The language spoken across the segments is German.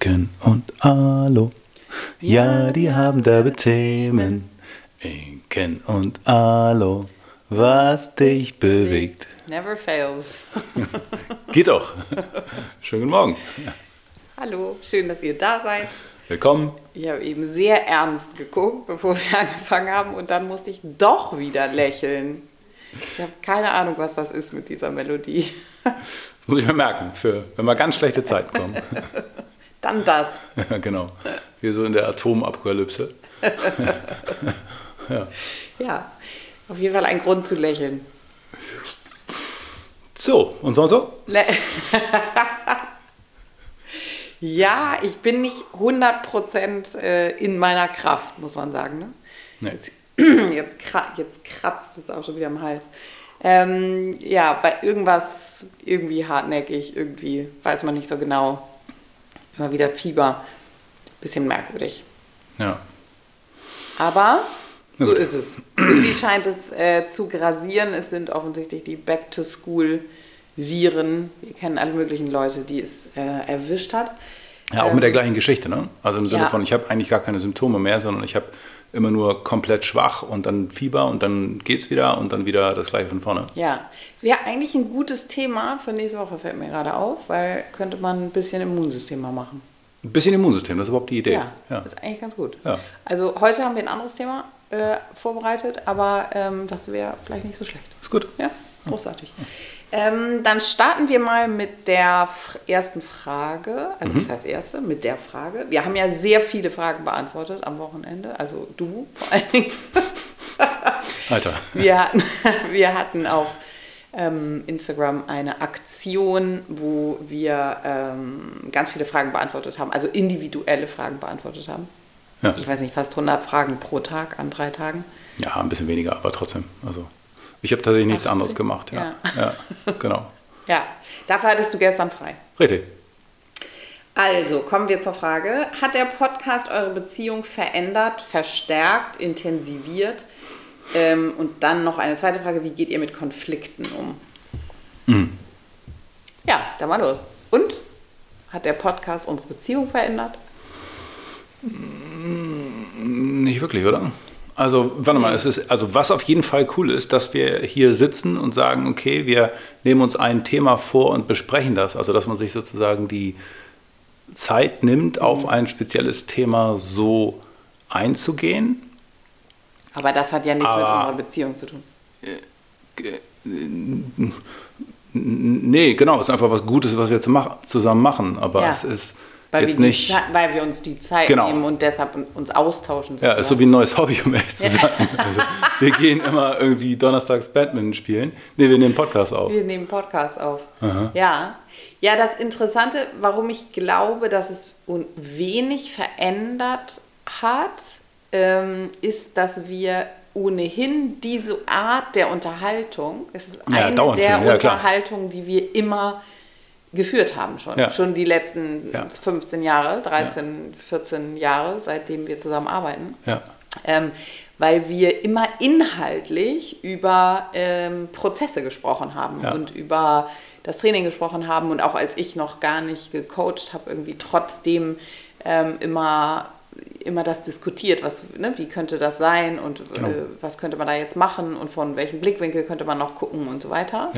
Inken und Alo. Ja, die haben derbe Themen. Inken und Alo. Was dich bewegt. Never fails. Geht doch. Schönen guten Morgen. Hallo, schön, dass ihr da seid. Willkommen. Ich habe eben sehr ernst geguckt, bevor wir angefangen haben, und dann musste ich doch wieder lächeln. Ich habe keine Ahnung, was das ist mit dieser Melodie. Das muss ich mir merken, für, wenn mal ganz schlechte Zeiten kommen. Dann das. Ja, genau. Wie so in der Atomapokalypse. ja. ja, auf jeden Fall ein Grund zu lächeln. So, und sonst so? ja, ich bin nicht 100% äh, in meiner Kraft, muss man sagen. Ne? Nee. Jetzt, jetzt, jetzt kratzt es auch schon wieder am Hals. Ähm, ja, bei irgendwas irgendwie hartnäckig, irgendwie weiß man nicht so genau. Immer wieder Fieber. Bisschen merkwürdig. Ja. Aber so ist es. Irgendwie scheint es äh, zu grasieren. Es sind offensichtlich die Back-to-School-Viren. Wir kennen alle möglichen Leute, die es äh, erwischt hat. Ja, auch ähm, mit der gleichen Geschichte, ne? Also im Sinne ja. von, ich habe eigentlich gar keine Symptome mehr, sondern ich habe immer nur komplett schwach und dann Fieber und dann geht es wieder und dann wieder das gleiche von vorne. Ja, es wäre eigentlich ein gutes Thema für nächste Woche, fällt mir gerade auf, weil könnte man ein bisschen Immunsystem mal machen. Ein bisschen Immunsystem, das ist überhaupt die Idee. Ja, ja. das ist eigentlich ganz gut. Ja. Also heute haben wir ein anderes Thema äh, vorbereitet, aber ähm, das wäre vielleicht nicht so schlecht. Ist gut. Ja, großartig. Ja. Ähm, dann starten wir mal mit der ersten Frage. Also, mhm. was heißt erste? Mit der Frage. Wir haben ja sehr viele Fragen beantwortet am Wochenende. Also, du vor allen Dingen. Alter. Wir hatten, wir hatten auf ähm, Instagram eine Aktion, wo wir ähm, ganz viele Fragen beantwortet haben. Also, individuelle Fragen beantwortet haben. Ja. Ich weiß nicht, fast 100 Fragen pro Tag an drei Tagen. Ja, ein bisschen weniger, aber trotzdem. Also. Ich habe tatsächlich nichts anderes gemacht. Ja. ja. ja. genau. Ja, dafür hattest du gestern frei. Richtig. Also, kommen wir zur Frage. Hat der Podcast eure Beziehung verändert, verstärkt, intensiviert? Ähm, und dann noch eine zweite Frage, wie geht ihr mit Konflikten um? Mhm. Ja, dann mal los. Und? Hat der Podcast unsere Beziehung verändert? Nicht wirklich, oder? Also, warte mal, es ist, also was auf jeden Fall cool ist, dass wir hier sitzen und sagen, okay, wir nehmen uns ein Thema vor und besprechen das. Also, dass man sich sozusagen die Zeit nimmt, auf ein spezielles Thema so einzugehen. Aber das hat ja nichts Aber, mit unserer Beziehung zu tun. Nee, genau, es ist einfach was Gutes, was wir zusammen machen. Aber ja. es ist weil jetzt wir nicht. weil wir uns die Zeit genau. nehmen und deshalb uns austauschen. Sozusagen. Ja, ist so wie ein neues Hobby, um ehrlich zu sein. also, wir gehen immer irgendwie donnerstags Badminton spielen. Ne, wir nehmen Podcast auf. Wir nehmen Podcast auf. Aha. Ja. Ja, das Interessante, warum ich glaube, dass es wenig verändert hat, ähm, ist, dass wir ohnehin diese Art der Unterhaltung, es ist eine ja, der ja, Unterhaltung, die wir immer geführt haben schon. Ja. Schon die letzten ja. 15 Jahre, 13, ja. 14 Jahre, seitdem wir zusammen arbeiten. Ähm, weil wir immer inhaltlich über ähm, Prozesse gesprochen haben und über das Training gesprochen haben und auch als ich noch gar nicht gecoacht habe, irgendwie trotzdem ähm, immer immer das diskutiert, was, ne, wie könnte das sein und genau. äh, was könnte man da jetzt machen und von welchem Blickwinkel könnte man noch gucken und so weiter.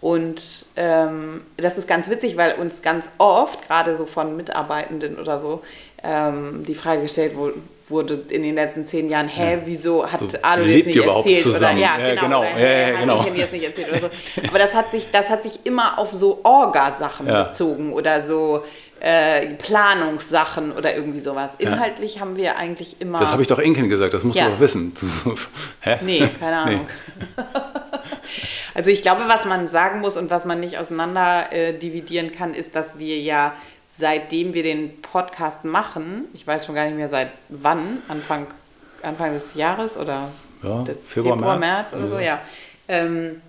Und ähm, das ist ganz witzig, weil uns ganz oft, gerade so von Mitarbeitenden oder so, ähm, die Frage gestellt wurde in den letzten zehn Jahren, hä, wieso hat so, Alo das nicht erzählt? Oder, ja, ja, genau. Oder, ja, ja, genau. Nicht erzählt oder so. Aber das hat sich, das hat sich immer auf so Orga-Sachen ja. bezogen oder so äh, Planungssachen oder irgendwie sowas. Inhaltlich ja. haben wir eigentlich immer. Das habe ich doch Inken gesagt, das musst du doch wissen. Hä? Nee, keine Ahnung. Nee. also ich glaube, was man sagen muss und was man nicht auseinander äh, dividieren kann, ist, dass wir ja seitdem wir den Podcast machen, ich weiß schon gar nicht mehr seit wann, Anfang, Anfang des Jahres oder ja, Februar, Februar März, März oder so, ja. Ähm,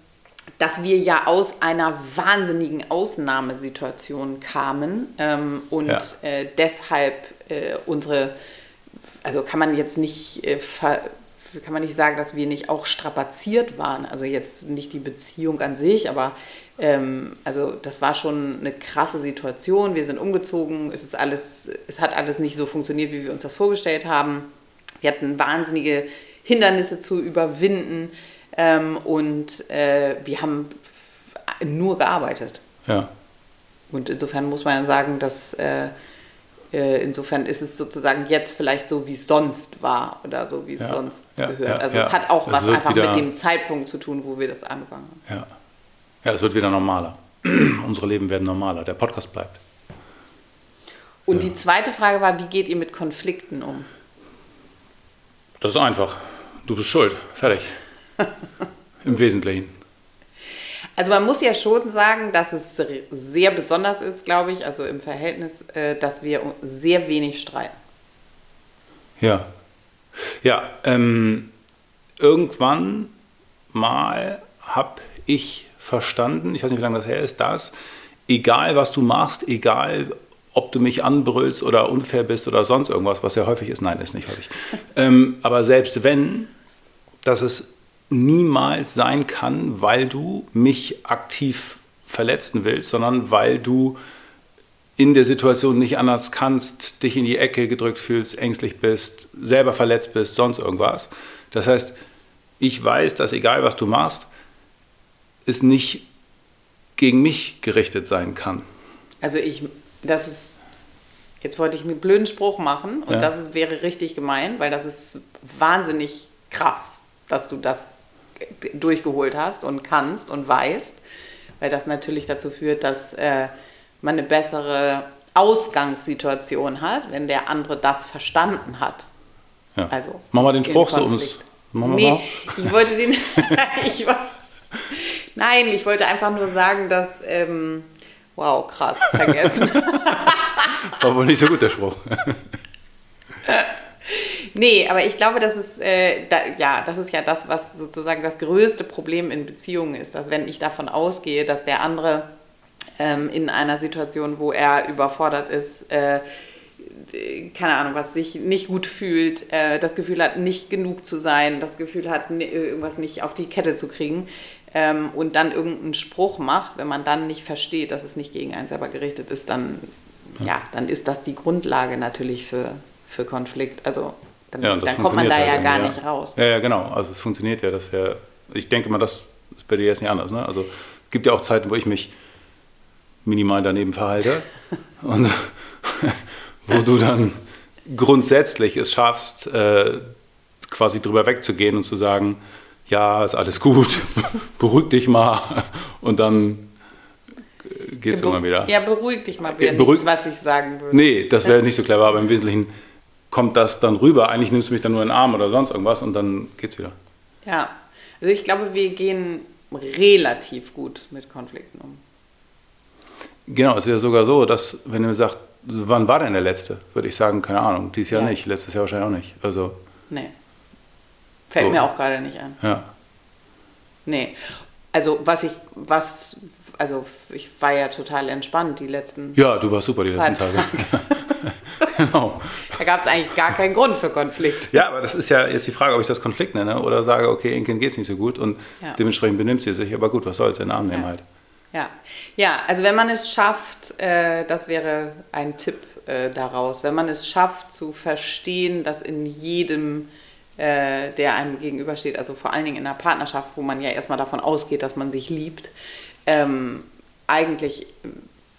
dass wir ja aus einer wahnsinnigen Ausnahmesituation kamen ähm, und ja. äh, deshalb äh, unsere, also kann man jetzt nicht äh, ver, kann man nicht sagen, dass wir nicht auch strapaziert waren. Also jetzt nicht die Beziehung an sich, aber ähm, also das war schon eine krasse Situation. Wir sind umgezogen, es ist alles, es hat alles nicht so funktioniert, wie wir uns das vorgestellt haben. Wir hatten wahnsinnige Hindernisse zu überwinden ähm, und äh, wir haben nur gearbeitet. Ja. Und insofern muss man sagen, dass äh, insofern ist es sozusagen jetzt vielleicht so, wie es sonst war oder so, wie es ja, sonst ja, gehört. Ja, also es hat auch was einfach wieder, mit dem Zeitpunkt zu tun, wo wir das angefangen haben. Ja, ja es wird wieder normaler. Unsere Leben werden normaler. Der Podcast bleibt. Und die zweite Frage war, wie geht ihr mit Konflikten um? Das ist einfach. Du bist schuld. Fertig. Im Wesentlichen. Also man muss ja schon sagen, dass es sehr besonders ist, glaube ich, also im Verhältnis, äh, dass wir sehr wenig streiten. Ja. Ja, ähm, irgendwann mal habe ich verstanden, ich weiß nicht, wie lange das her ist, dass egal was du machst, egal ob du mich anbrüllst oder unfair bist oder sonst irgendwas, was ja häufig ist, nein, ist nicht häufig. ähm, aber selbst wenn, dass es niemals sein kann, weil du mich aktiv verletzen willst, sondern weil du in der Situation nicht anders kannst, dich in die Ecke gedrückt fühlst, ängstlich bist, selber verletzt bist, sonst irgendwas. Das heißt, ich weiß, dass egal was du machst, es nicht gegen mich gerichtet sein kann. Also ich, das ist, jetzt wollte ich einen blöden Spruch machen und ja. das ist, wäre richtig gemein, weil das ist wahnsinnig krass, dass du das durchgeholt hast und kannst und weißt, weil das natürlich dazu führt, dass äh, man eine bessere Ausgangssituation hat, wenn der andere das verstanden hat. Ja. Also Mach mal den Spruch so ums. Nee, ich wollte den. ich, nein, ich wollte einfach nur sagen, dass. Ähm, wow, krass, vergessen. War wohl nicht so gut der Spruch. Nee, aber ich glaube, das ist, äh, da, ja, das ist ja das, was sozusagen das größte Problem in Beziehungen ist, dass wenn ich davon ausgehe, dass der andere ähm, in einer Situation, wo er überfordert ist, äh, keine Ahnung, was sich nicht gut fühlt, äh, das Gefühl hat, nicht genug zu sein, das Gefühl hat, irgendwas nicht auf die Kette zu kriegen ähm, und dann irgendeinen Spruch macht, wenn man dann nicht versteht, dass es nicht gegen einen selber gerichtet ist, dann, ja, dann ist das die Grundlage natürlich für, für Konflikt. Also dann, ja, dann kommt man da ja gar ja. nicht raus. Ja, ja, genau. Also es funktioniert ja, dass wir, ich denke mal, das ist bei dir jetzt nicht anders. Ne? Also es gibt ja auch Zeiten, wo ich mich minimal daneben verhalte und wo du dann grundsätzlich es schaffst, äh, quasi drüber wegzugehen und zu sagen, ja, ist alles gut, beruhig dich mal und dann geht es ja, immer wieder. Ja, beruhig dich mal wieder, beruhig, nichts, was ich sagen würde. Nee, das wäre nicht so clever, aber im Wesentlichen kommt das dann rüber. Eigentlich nimmst du mich dann nur in den Arm oder sonst irgendwas und dann geht's wieder. Ja, also ich glaube, wir gehen relativ gut mit Konflikten um. Genau, es ist ja sogar so, dass, wenn du sagst, wann war denn der letzte? Würde ich sagen, keine Ahnung. Dieses Jahr ja. nicht, letztes Jahr wahrscheinlich auch nicht. Also, nee. Fällt so. mir auch gerade nicht ein. Ja. Nee. Also, was ich, was, also ich war ja total entspannt die letzten. Ja, du warst super die letzten Tage. genau. Da gab es eigentlich gar keinen Grund für Konflikt. Ja, aber das ist ja jetzt die Frage, ob ich das Konflikt nenne oder sage, okay, Inken geht es nicht so gut und ja. dementsprechend benimmt sie sich. Aber gut, was soll's, in den Arm nehmen ja. halt. Ja. ja, also wenn man es schafft, äh, das wäre ein Tipp äh, daraus, wenn man es schafft zu verstehen, dass in jedem äh, der einem gegenübersteht, also vor allen Dingen in einer Partnerschaft, wo man ja erstmal davon ausgeht, dass man sich liebt, ähm, eigentlich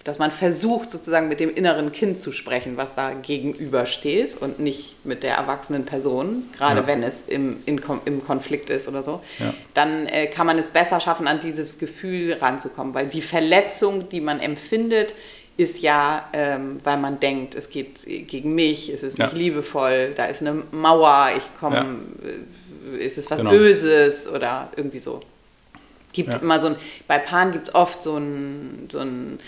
dass man versucht, sozusagen mit dem inneren Kind zu sprechen, was da gegenübersteht und nicht mit der erwachsenen Person, gerade ja. wenn es im, in, im Konflikt ist oder so, ja. dann äh, kann man es besser schaffen, an dieses Gefühl ranzukommen, weil die Verletzung, die man empfindet, ist ja, ähm, weil man denkt, es geht gegen mich, es ist nicht ja. liebevoll, da ist eine Mauer, ich komme, äh, ist es was genau. Böses oder irgendwie so. Gibt immer so ein, bei Paaren gibt es oft so ein, so ein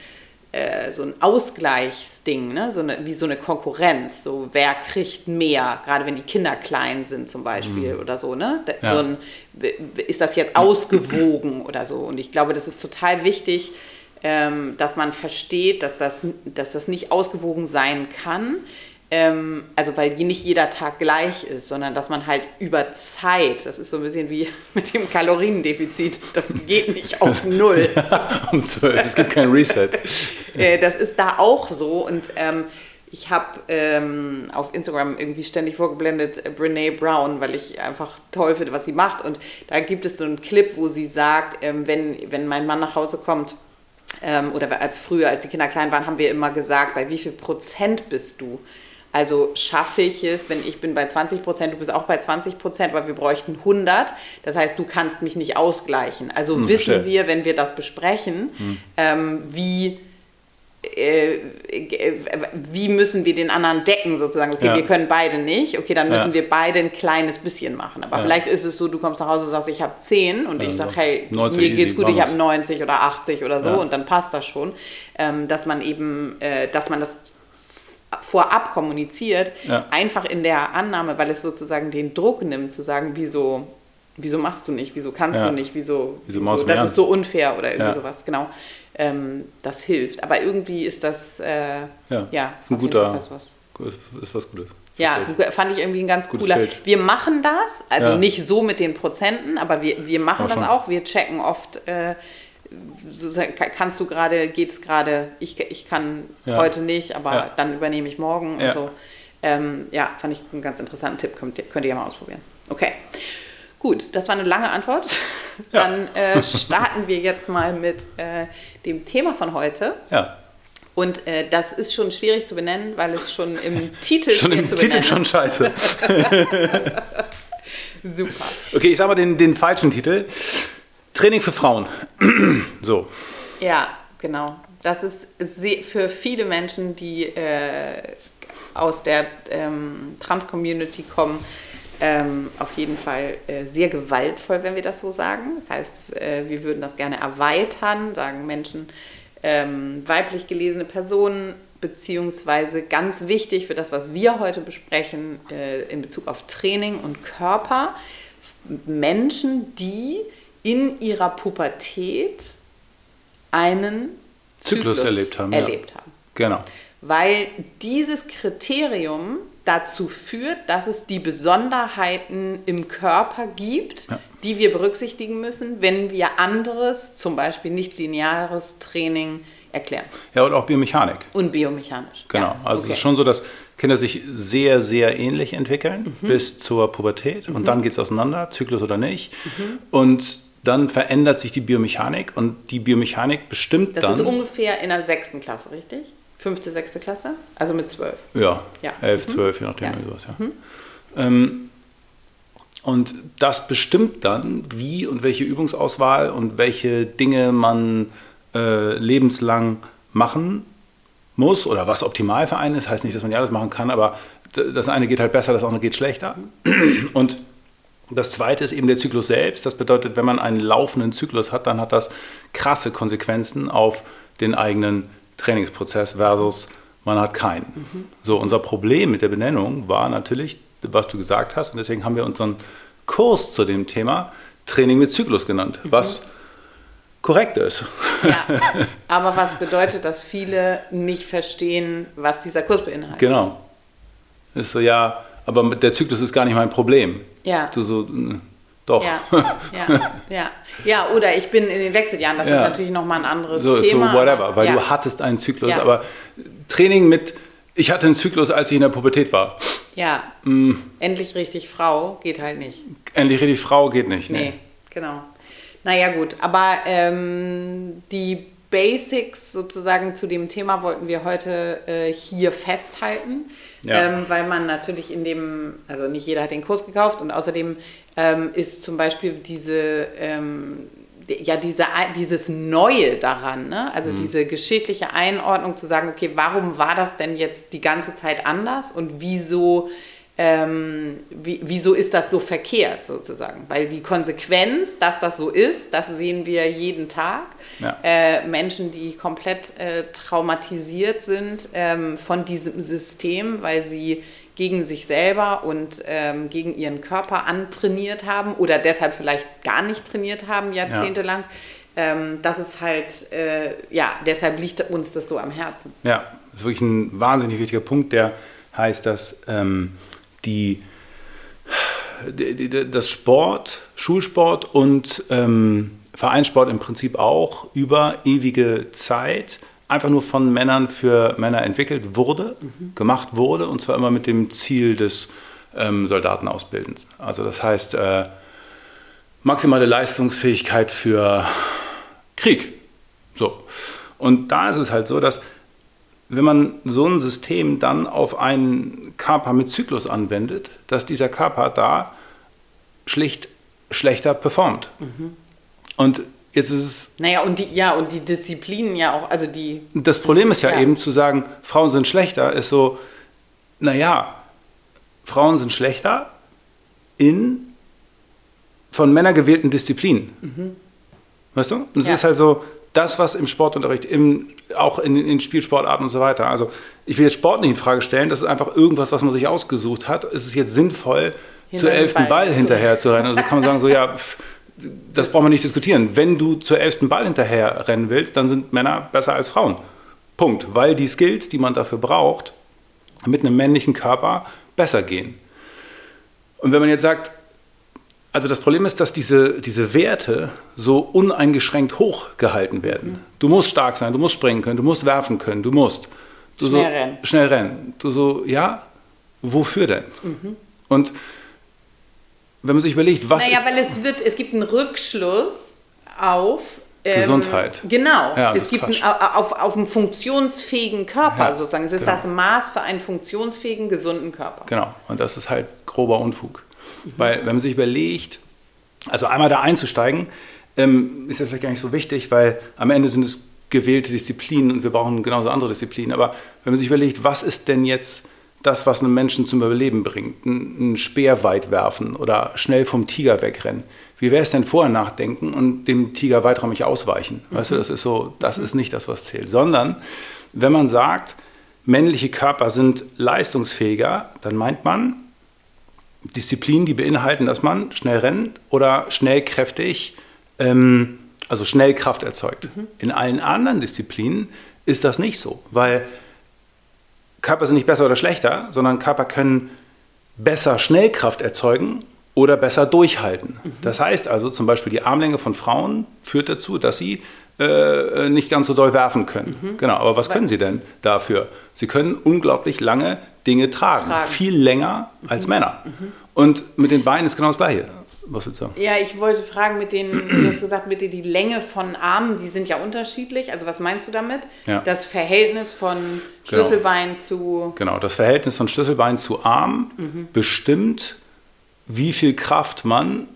äh, so ein Ausgleichsding, ne? so eine, wie so eine Konkurrenz, so wer kriegt mehr, gerade wenn die Kinder klein sind zum Beispiel mhm. oder so, ne? Ja. So ein, ist das jetzt ausgewogen oder so? Und ich glaube, das ist total wichtig, ähm, dass man versteht, dass das, dass das nicht ausgewogen sein kann, ähm, also weil nicht jeder Tag gleich ist, sondern dass man halt über Zeit, das ist so ein bisschen wie mit dem Kaloriendefizit, das geht nicht auf Null. ja, um zwölf, es gibt kein Reset. Äh, das ist da auch so und ähm, ich habe ähm, auf Instagram irgendwie ständig vorgeblendet äh, Brene Brown, weil ich einfach toll finde, was sie macht. Und da gibt es so einen Clip, wo sie sagt, ähm, wenn, wenn mein Mann nach Hause kommt, ähm, oder äh, früher, als die Kinder klein waren, haben wir immer gesagt, bei wie viel Prozent bist du? Also schaffe ich es, wenn ich bin bei 20 Prozent, du bist auch bei 20 Prozent, weil wir bräuchten 100. Das heißt, du kannst mich nicht ausgleichen. Also hm, wissen verstehe. wir, wenn wir das besprechen, hm. ähm, wie äh, wie müssen wir den anderen decken sozusagen? Okay, ja. wir können beide nicht. Okay, dann müssen ja. wir beide ein kleines bisschen machen. Aber ja. vielleicht ist es so, du kommst nach Hause und sagst, ich habe 10 und ich sage, hey, mir geht's gut, ich habe 90 oder 80 oder so und dann passt das schon. Ähm, dass man eben, äh, dass man das vorab kommuniziert, einfach in der Annahme, weil es sozusagen den Druck nimmt, zu sagen, wieso wieso machst du nicht, wieso kannst ja. du nicht, wieso, wieso, wieso das ist so unfair oder irgendwie ja. sowas, genau. Ähm, das hilft. Aber irgendwie ist das, äh, ja, ja ist ein guter, was. Ist, ist was Gutes. Ja, fand ich irgendwie ein ganz Gutes cooler. Bild. Wir machen das, also ja. nicht so mit den Prozenten, aber wir, wir machen aber das auch. Wir checken oft, äh, kannst du gerade, geht es gerade, ich, ich kann ja. heute nicht, aber ja. dann übernehme ich morgen und so. Ähm, ja, fand ich einen ganz interessanten Tipp, könnt, könnt ihr ja mal ausprobieren. Okay. Gut, das war eine lange Antwort. Ja. Dann äh, starten wir jetzt mal mit äh, dem Thema von heute. Ja. Und äh, das ist schon schwierig zu benennen, weil es schon im Titel schon im zu Titel schon scheiße. Super. Okay, ich sage mal den, den falschen Titel. Training für Frauen. so. Ja, genau. Das ist für viele Menschen, die äh, aus der ähm, Trans-Community kommen, ähm, auf jeden Fall äh, sehr gewaltvoll, wenn wir das so sagen. Das heißt, äh, wir würden das gerne erweitern, sagen Menschen, ähm, weiblich gelesene Personen, beziehungsweise ganz wichtig für das, was wir heute besprechen äh, in Bezug auf Training und Körper, Menschen, die in ihrer Pubertät einen Zyklus, Zyklus erlebt haben. Erlebt ja. haben. Genau. Weil dieses Kriterium dazu führt, dass es die Besonderheiten im Körper gibt, ja. die wir berücksichtigen müssen, wenn wir anderes, zum Beispiel nicht lineares Training erklären. Ja, und auch Biomechanik. Und biomechanisch. Genau. Ja, also okay. es ist schon so, dass Kinder sich sehr, sehr ähnlich entwickeln mhm. bis zur Pubertät mhm. und dann geht es auseinander, Zyklus oder nicht. Mhm. Und dann verändert sich die Biomechanik und die Biomechanik bestimmt das dann. Das ist ungefähr in der sechsten Klasse, richtig? Fünfte, sechste Klasse? Also mit zwölf? Ja, ja. elf, mhm. zwölf, je nachdem. Ja. Sowas, ja. Mhm. Ähm, und das bestimmt dann, wie und welche Übungsauswahl und welche Dinge man äh, lebenslang machen muss oder was optimal für einen ist. Heißt nicht, dass man ja alles machen kann, aber das eine geht halt besser, das andere geht schlechter. Und das zweite ist eben der Zyklus selbst. Das bedeutet, wenn man einen laufenden Zyklus hat, dann hat das krasse Konsequenzen auf den eigenen Trainingsprozess versus man hat keinen. Mhm. So, unser Problem mit der Benennung war natürlich, was du gesagt hast, und deswegen haben wir unseren Kurs zu dem Thema Training mit Zyklus genannt, mhm. was korrekt ist. Ja, aber was bedeutet, dass viele nicht verstehen, was dieser Kurs beinhaltet? Genau. Ist so, ja, aber der Zyklus ist gar nicht mein Problem. Ja. Du so, doch. Ja, ja, ja. ja, oder ich bin in den Wechseljahren, das ja. ist natürlich nochmal ein anderes so, Thema. So, whatever, weil ja. du hattest einen Zyklus, aber Training mit, ich hatte einen Zyklus, als ich in der Pubertät war. Ja, mm. endlich richtig Frau geht halt nicht. Endlich richtig Frau geht nicht, nee. nee genau. Naja gut, aber ähm, die Basics sozusagen zu dem Thema wollten wir heute äh, hier festhalten, ja. ähm, weil man natürlich in dem, also nicht jeder hat den Kurs gekauft und außerdem ähm, ist zum Beispiel diese, ähm, ja, diese, dieses Neue daran, ne? also mhm. diese geschichtliche Einordnung zu sagen, okay, warum war das denn jetzt die ganze Zeit anders und wieso ähm, wie, wieso ist das so verkehrt sozusagen? Weil die Konsequenz, dass das so ist, das sehen wir jeden Tag. Ja. Äh, Menschen, die komplett äh, traumatisiert sind ähm, von diesem System, weil sie gegen sich selber und ähm, gegen ihren Körper antrainiert haben oder deshalb vielleicht gar nicht trainiert haben, jahrzehntelang. Ja. Ähm, das ist halt, äh, ja, deshalb liegt uns das so am Herzen. Ja, das ist wirklich ein wahnsinnig wichtiger Punkt, der heißt, dass ähm, die, die, die, das Sport, Schulsport und ähm, Vereinssport im Prinzip auch über ewige Zeit einfach nur von Männern für Männer entwickelt wurde, mhm. gemacht wurde und zwar immer mit dem Ziel des ähm, Soldatenausbildens. Also das heißt äh, maximale Leistungsfähigkeit für Krieg. So. Und da ist es halt so, dass wenn man so ein System dann auf einen Körper mit Zyklus anwendet, dass dieser Körper da schlicht schlechter performt. Mhm. Und jetzt ist es. Naja, und die, ja, und die Disziplinen ja auch, also die. Das Problem ist ja, ja eben zu sagen, Frauen sind schlechter, ist so, naja, Frauen sind schlechter in von Männern gewählten Disziplinen. Mhm. Weißt du? Und es ja. ist halt so, das, was im Sportunterricht, im, auch in, in Spielsportarten und so weiter. Also ich will jetzt Sport nicht in Frage stellen, das ist einfach irgendwas, was man sich ausgesucht hat. Ist es jetzt sinnvoll, zur elften Ball, Ball hinterher zu rennen? Also kann man sagen, so ja, pff, das braucht man nicht diskutieren. Wenn du zur elften Ball hinterher rennen willst, dann sind Männer besser als Frauen. Punkt. Weil die Skills, die man dafür braucht, mit einem männlichen Körper besser gehen. Und wenn man jetzt sagt, also das Problem ist, dass diese, diese Werte so uneingeschränkt hoch gehalten werden. Mhm. Du musst stark sein, du musst springen können, du musst werfen können, du musst. Du schnell so, rennen. Schnell rennen. Du so, ja, wofür denn? Mhm. Und wenn man sich überlegt, was naja, ist... Naja, weil es, wird, es gibt einen Rückschluss auf... Ähm, Gesundheit. Genau. Ja, es gibt einen, auf, auf einen funktionsfähigen Körper ja, sozusagen. Es ist genau. das Maß für einen funktionsfähigen, gesunden Körper. Genau. Und das ist halt grober Unfug. Weil wenn man sich überlegt, also einmal da einzusteigen, ähm, ist ja vielleicht gar nicht so wichtig, weil am Ende sind es gewählte Disziplinen und wir brauchen genauso andere Disziplinen. Aber wenn man sich überlegt, was ist denn jetzt das, was einen Menschen zum Überleben bringt, ein, ein Speer weit werfen oder schnell vom Tiger wegrennen. Wie wäre es denn vorher nachdenken und dem Tiger weiträumig ausweichen? Weißt mhm. du, das ist so, das ist nicht das, was zählt. Sondern wenn man sagt, männliche Körper sind leistungsfähiger, dann meint man, Disziplinen, die beinhalten, dass man schnell rennt oder schnell kräftig, ähm, also schnell Kraft erzeugt. Mhm. In allen anderen Disziplinen ist das nicht so, weil Körper sind nicht besser oder schlechter, sondern Körper können besser Schnellkraft erzeugen oder besser durchhalten. Mhm. Das heißt also zum Beispiel die Armlänge von Frauen führt dazu, dass sie äh, nicht ganz so doll werfen können. Mhm. Genau, aber was können sie denn dafür? Sie können unglaublich lange Dinge tragen, tragen. viel länger mhm. als Männer. Mhm. Und mit den Beinen ist genau das Gleiche. Was willst du sagen? Ja, ich wollte fragen, mit den, du hast gesagt, mit den, die Länge von Armen, die sind ja unterschiedlich. Also was meinst du damit? Ja. Das Verhältnis von genau. Schlüsselbein genau. zu... Genau, das Verhältnis von Schlüsselbein zu Arm mhm. bestimmt, wie viel Kraft man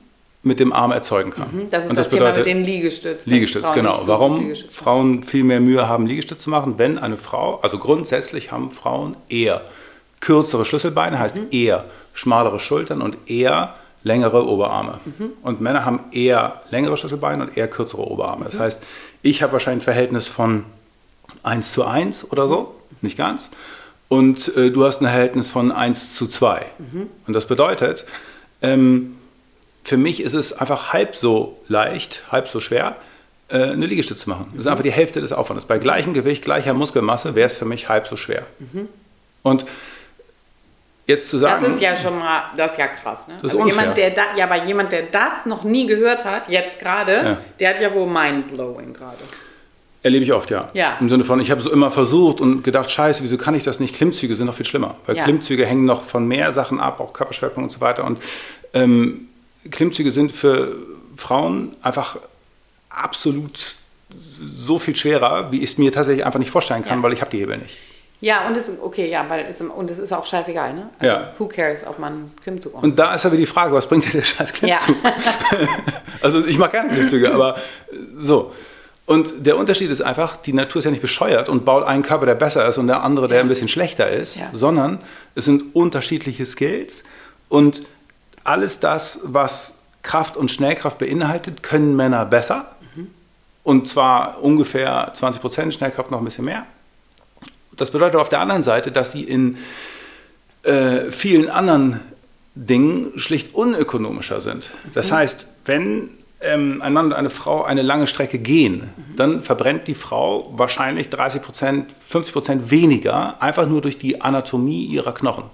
mit dem Arm erzeugen kann. Mhm, das ist Und das, das Thema mit dem Liegestütz. Liegestütz, genau. So Warum Liegestütz Frauen viel mehr Mühe haben, Liegestütz zu machen, wenn eine Frau, also grundsätzlich haben Frauen eher kürzere Schlüsselbeine, heißt mhm. eher schmalere Schultern und eher längere Oberarme. Mhm. Und Männer haben eher längere Schlüsselbeine und eher kürzere Oberarme. Das mhm. heißt, ich habe wahrscheinlich ein Verhältnis von 1 zu 1 oder so, nicht ganz. Und äh, du hast ein Verhältnis von 1 zu 2. Mhm. Und das bedeutet, ähm, für mich ist es einfach halb so leicht, halb so schwer, äh, eine Liegestütze zu machen. Das ist mhm. einfach die Hälfte des Aufwandes. Bei gleichem Gewicht, gleicher Muskelmasse wäre es für mich halb so schwer. Mhm. Und jetzt zu sagen. Das ist ja schon mal, das ist ja krass. Ne? Das ist also jemand, der da, ja, aber jemand, der das noch nie gehört hat, jetzt gerade, ja. der hat ja wohl mindblowing gerade. Erlebe ich oft, ja. ja. Im Sinne von, ich habe so immer versucht und gedacht, scheiße, wieso kann ich das nicht? Klimmzüge sind noch viel schlimmer. Weil ja. Klimmzüge hängen noch von mehr Sachen ab, auch Körperschwerpunkt und so weiter. Und ähm, Klimmzüge sind für Frauen einfach absolut so viel schwerer, wie ich es mir tatsächlich einfach nicht vorstellen kann, ja. weil ich habe die Hebel nicht. Ja, und es, okay, ja, weil es, und es ist auch scheißegal, ne? Also, ja. who cares, ob man Klimmzug macht. Und da ist aber die Frage, was bringt dir der scheiß Klimmzug? Ja. also ich mag gerne Klimmzüge, aber so. Und der Unterschied ist einfach, die Natur ist ja nicht bescheuert und baut einen Körper, der besser ist und der andere, der ja. ein bisschen schlechter ist, sondern es sind unterschiedliche Skills und alles das, was Kraft und Schnellkraft beinhaltet, können Männer besser. Mhm. Und zwar ungefähr 20 Prozent, Schnellkraft noch ein bisschen mehr. Das bedeutet auf der anderen Seite, dass sie in äh, vielen anderen Dingen schlicht unökonomischer sind. Das mhm. heißt, wenn ähm, ein Mann und eine Frau eine lange Strecke gehen, mhm. dann verbrennt die Frau wahrscheinlich 30 Prozent, 50 Prozent weniger, einfach nur durch die Anatomie ihrer Knochen.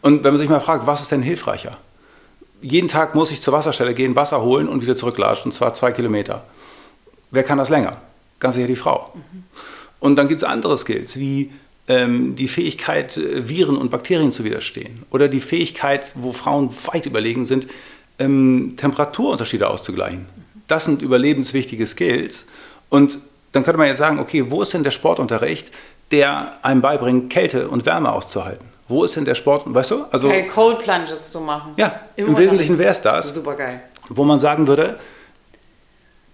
Und wenn man sich mal fragt, was ist denn hilfreicher? Jeden Tag muss ich zur Wasserstelle gehen, Wasser holen und wieder zurücklatschen, und zwar zwei Kilometer. Wer kann das länger? Ganz sicher die Frau. Mhm. Und dann gibt es andere Skills, wie ähm, die Fähigkeit, äh, Viren und Bakterien zu widerstehen. Oder die Fähigkeit, wo Frauen weit überlegen sind, ähm, Temperaturunterschiede auszugleichen. Das sind überlebenswichtige Skills. Und dann könnte man jetzt sagen, okay, wo ist denn der Sportunterricht, der einem beibringt, Kälte und Wärme auszuhalten? Wo ist denn der Sport, weißt du? Also, okay, Cold Plunges zu machen. Ja, im, im Wesentlichen wäre es das. Super geil. Wo man sagen würde,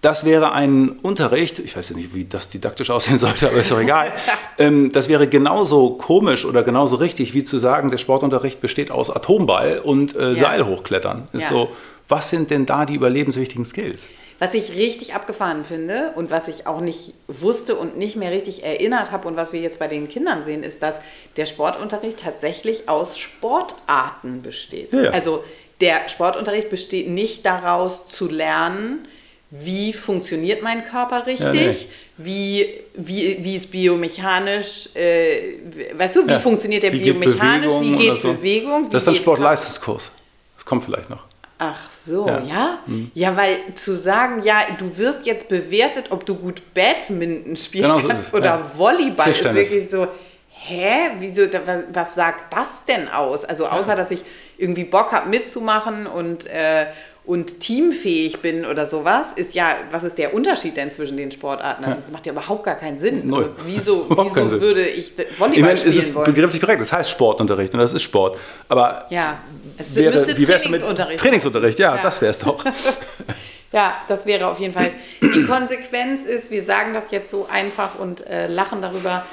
das wäre ein Unterricht, ich weiß ja nicht, wie das didaktisch aussehen sollte, aber ist doch egal. ähm, das wäre genauso komisch oder genauso richtig, wie zu sagen, der Sportunterricht besteht aus Atomball und äh, ja. Seil hochklettern. Ist ja. so, was sind denn da die überlebenswichtigen Skills? Was ich richtig abgefahren finde und was ich auch nicht wusste und nicht mehr richtig erinnert habe und was wir jetzt bei den Kindern sehen, ist, dass der Sportunterricht tatsächlich aus Sportarten besteht. Ja. Also der Sportunterricht besteht nicht daraus zu lernen, wie funktioniert mein Körper richtig, ja, nee. wie, wie, wie ist biomechanisch, äh, weißt du, wie ja. funktioniert der wie biomechanisch, geht wie geht so. Bewegung. Wie das ist dann Sportleistungskurs. Das kommt vielleicht noch. Ach so, ja? Ja? Mhm. ja, weil zu sagen, ja, du wirst jetzt bewertet, ob du gut Badminton spielen genau kannst so oder ja. Volleyball, ist wirklich so, hä, wieso, was sagt das denn aus? Also außer, dass ich irgendwie Bock habe mitzumachen und, äh, und teamfähig bin oder sowas, ist ja, was ist der Unterschied denn zwischen den Sportarten? Also das macht ja überhaupt gar keinen Sinn. Also wieso, wieso würde ich Volleyball ich meine, spielen es ist wollen? begrifflich korrekt, das heißt Sportunterricht und das ist Sport. Aber ja, es wäre, wie Trainingsunterricht. Mit Trainingsunterricht, ja, ja. das wäre es doch. ja, das wäre auf jeden Fall. Die Konsequenz ist, wir sagen das jetzt so einfach und äh, lachen darüber,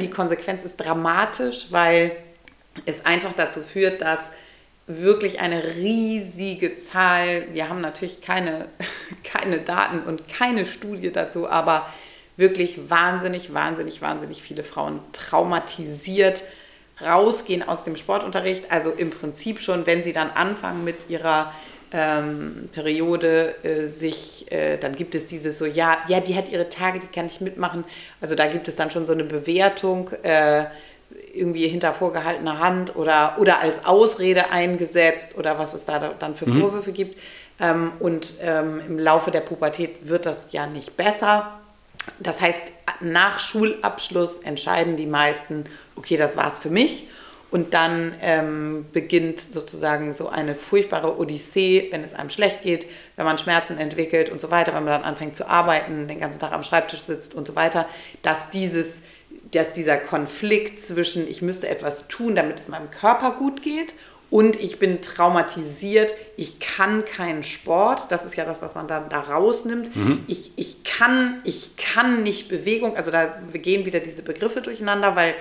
die Konsequenz ist dramatisch, weil es einfach dazu führt, dass wirklich eine riesige Zahl, wir haben natürlich keine, keine Daten und keine Studie dazu, aber wirklich wahnsinnig, wahnsinnig, wahnsinnig viele Frauen traumatisiert rausgehen aus dem Sportunterricht. Also im Prinzip schon, wenn sie dann anfangen mit ihrer ähm, Periode äh, sich, äh, dann gibt es dieses so, ja, ja, die hat ihre Tage, die kann ich mitmachen. Also da gibt es dann schon so eine Bewertung. Äh, irgendwie hinter vorgehaltener Hand oder, oder als Ausrede eingesetzt oder was es da dann für mhm. Vorwürfe gibt. Ähm, und ähm, im Laufe der Pubertät wird das ja nicht besser. Das heißt, nach Schulabschluss entscheiden die meisten, okay, das war's für mich. Und dann ähm, beginnt sozusagen so eine furchtbare Odyssee, wenn es einem schlecht geht, wenn man Schmerzen entwickelt und so weiter, wenn man dann anfängt zu arbeiten, den ganzen Tag am Schreibtisch sitzt und so weiter, dass dieses dass dieser Konflikt zwischen, ich müsste etwas tun, damit es meinem Körper gut geht und ich bin traumatisiert, ich kann keinen Sport, das ist ja das, was man dann da rausnimmt. Mhm. Ich, ich, kann, ich kann nicht Bewegung, also da gehen wieder diese Begriffe durcheinander, weil